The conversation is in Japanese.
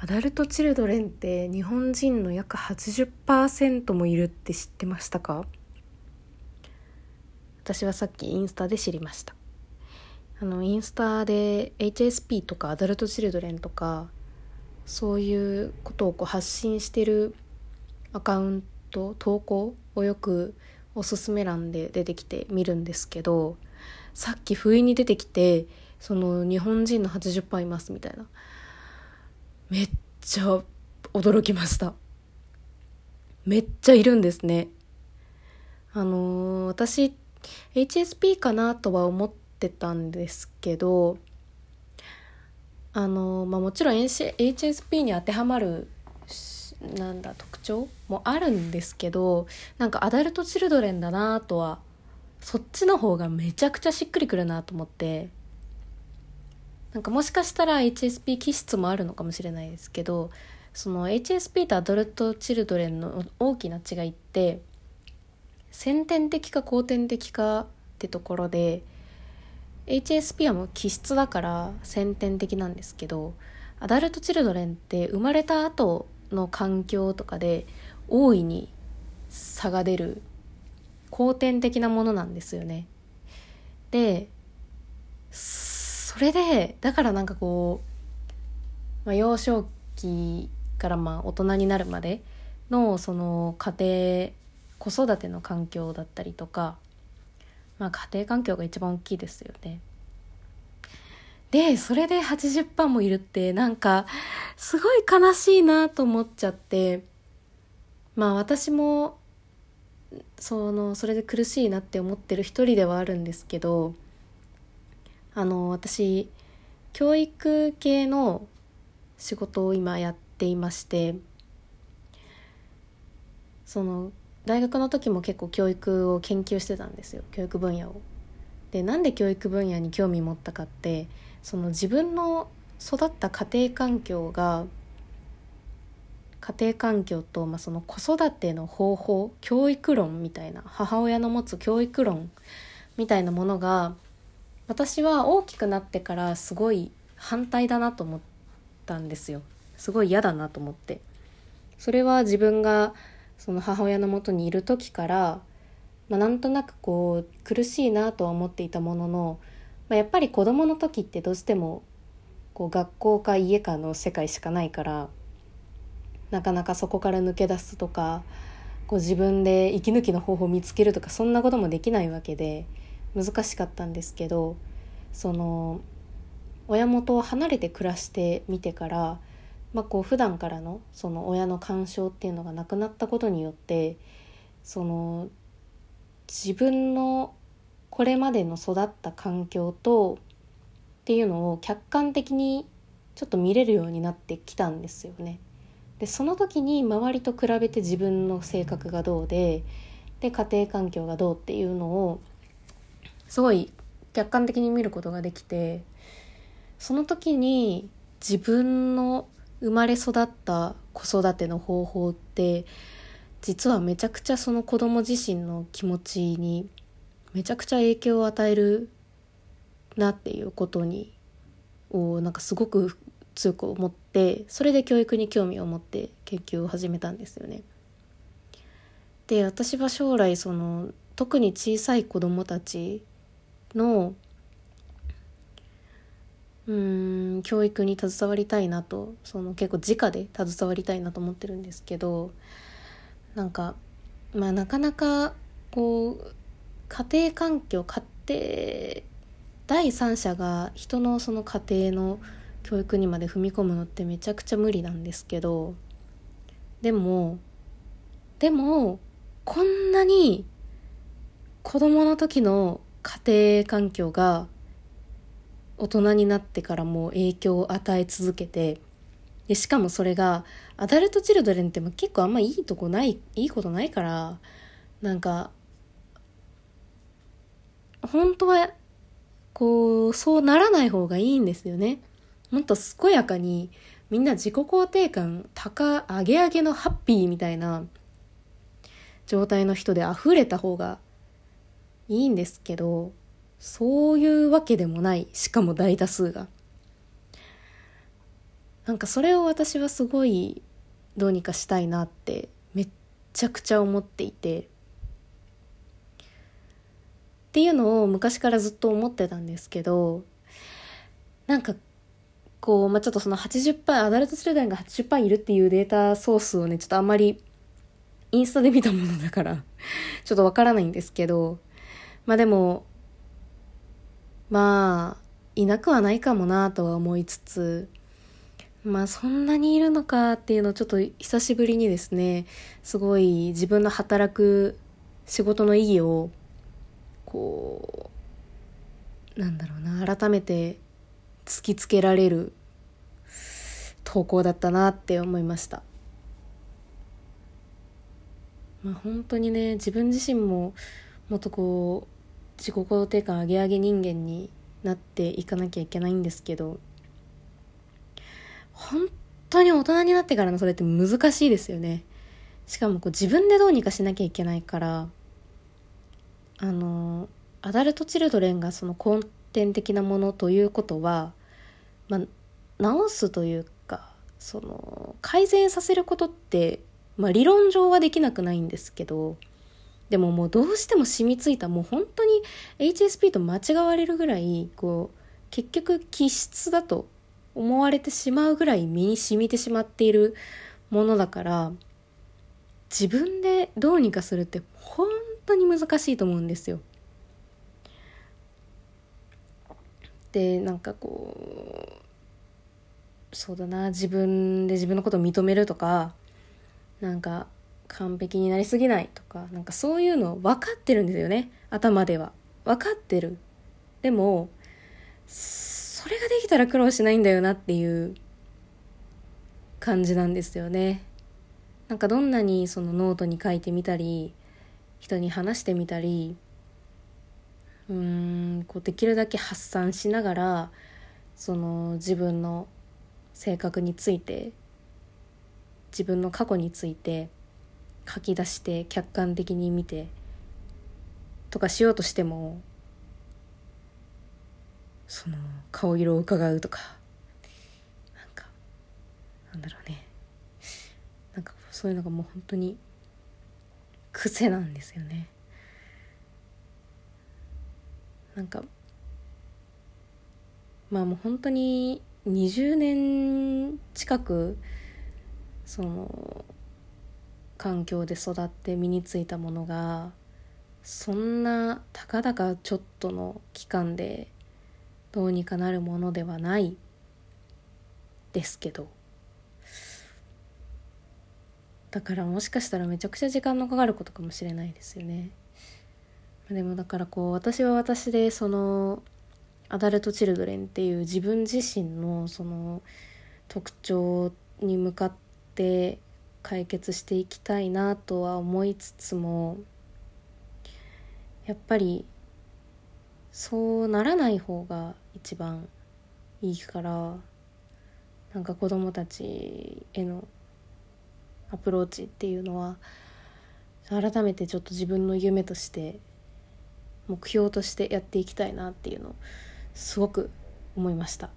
アダルトチルドレンって日本人の約80%もいるって知ってましたか？私はさっきインスタで知りました。あのインスタで HSP とかアダルトチルドレンとかそういうことをこう発信してるアカウント投稿をよくおすすめ欄で出てきて見るんですけどさっき不意に出てきてその日本人の80%いますみたいな。めっちゃ驚きました。めっちゃいるんですね。あのー、私 HSP かなとは思ってたんですけどあのー、まあもちろん HSP に当てはまるなんだ特徴もあるんですけどなんかアダルトチルドレンだなとはそっちの方がめちゃくちゃしっくりくるなと思って。なんかもしかしたら HSP 気質もあるのかもしれないですけどその HSP とアダルト・チルドレンの大きな違いって先天的か後天的かってところで HSP はもう気質だから先天的なんですけどアダルト・チルドレンって生まれた後の環境とかで大いに差が出る後天的なものなんですよね。でそれでだからなんかこう、まあ、幼少期からまあ大人になるまでのその家庭子育ての環境だったりとか、まあ、家庭環境が一番大きいですよね。でそれで80%もいるってなんかすごい悲しいなと思っちゃってまあ私もそのそれで苦しいなって思ってる一人ではあるんですけどあの私教育系の仕事を今やっていましてその大学の時も結構教育を研究してたんですよ教育分野を。でなんで教育分野に興味持ったかってその自分の育った家庭環境が家庭環境と、まあ、その子育ての方法教育論みたいな母親の持つ教育論みたいなものが私は大きくなってからすごい反対だなと思ったんですよ。すごい嫌だなと思って。それは自分がその母親のもとにいる時から、まあ、なんとなくこう苦しいなとは思っていたものの、まあ、やっぱり子供の時ってどうしてもこう学校か家かの世界しかないからなかなかそこから抜け出すとかこう自分で息抜きの方法を見つけるとかそんなこともできないわけで難しかったんですけどその親元を離れて暮らしてみてから、まあ、こう普段からのその親の干渉っていうのがなくなったことによってその自分のこれまでの育った環境とっていうのを客観的にちょっと見れるようになってきたんですよね。でその時に周りと比べて自分の性格がどうでで家庭環境がどうっていうのをすごい客観的に見ることができてその時に自分の生まれ育った子育ての方法って実はめちゃくちゃその子供自身の気持ちにめちゃくちゃ影響を与えるなっていうことにをなんかすごく強く思ってそれで教育に興味を持って研究を始めたんですよね。で私は将来その特に小さい子どもたちのうん教育に携わりたいなとその結構直で携わりたいなと思ってるんですけどなんかまあなかなかこう家庭環境家庭第三者が人のその家庭の教育にまで踏み込むのってめちゃくちゃ無理なんですけどでもでもこんなに子供の時の家庭環境が大人になってからも影響を与え続けてでしかもそれがアダルト・チルドレンって結構あんまいいとこないいいことないからなんか本当はこうそうならない方がいいんですよね。もっと健やかにみんな自己肯定感高上げ上げのハッピーみたいな状態の人で溢れた方がいいんですけどそういうわけでもないしかも大多数が。なんかそれを私はすごいどうにかしたいなってめっちゃくちゃ思っていて。っていうのを昔からずっと思ってたんですけどなんかこう、まあ、ちょっとその80%アダルトチルドレンが80%いるっていうデータソースをねちょっとあんまりインスタで見たものだからちょっとわからないんですけどまあでもまあいなくはないかもなとは思いつつまあそんなにいるのかっていうのをちょっと久しぶりにですねすごい自分の働く仕事の意義をこうなんだろうな改めて突きつけられる投稿だったなって思いました。まあ、本当にね自分自身ももっとこう自己肯定感上げ上げ人間になっていかなきゃいけないんですけど本当に大人になってからのそれって難しいですよね。しかもこう自分でどうにかしなきゃいけないからあのアダルト・チルドレンがその根底的なものということは、まあ、直すというかその改善させることって、まあ、理論上はできなくないんですけどでももうどうしても染みついたもう本当に HSP と間違われるぐらいこう結局気質だと思われてしまうぐらい身に染みてしまっているものだから自分でどうにかするって本当に難しいと思うんですよ。でなんかこうそうだな自分で自分のことを認めるとかなんか完璧になりすぎないとかなんかそういうの分かってるんですよね。頭では。分かってる。でもそれができたら苦労しないんだよなっていう感じなんですよね。なんかどんなにそのノートに書いてみたり人に話してみたりうーんこうできるだけ発散しながらその自分の性格について自分の過去について書き出して客観的に見てとかしようとしてもその顔色を伺うとかなんかなんだろうねなんかそういうのがもう本当に癖なんですよね。なんかまあもう本当に20年近くその環境で育って身についたものがそんなたかだかちょっとの期間でどうにかなるものではないですけどだからもしかしたらめちゃくちゃ時間のかかることかもしれないですよね。でもだからこう私は私でそのアダルト・チルドレンっていう自分自身のその特徴に向かって解決していきたいなとは思いつつもやっぱりそうならない方が一番いいからなんか子供たちへのアプローチっていうのは改めてちょっと自分の夢として目標としてやっていきたいなっていうのをすごく思いました。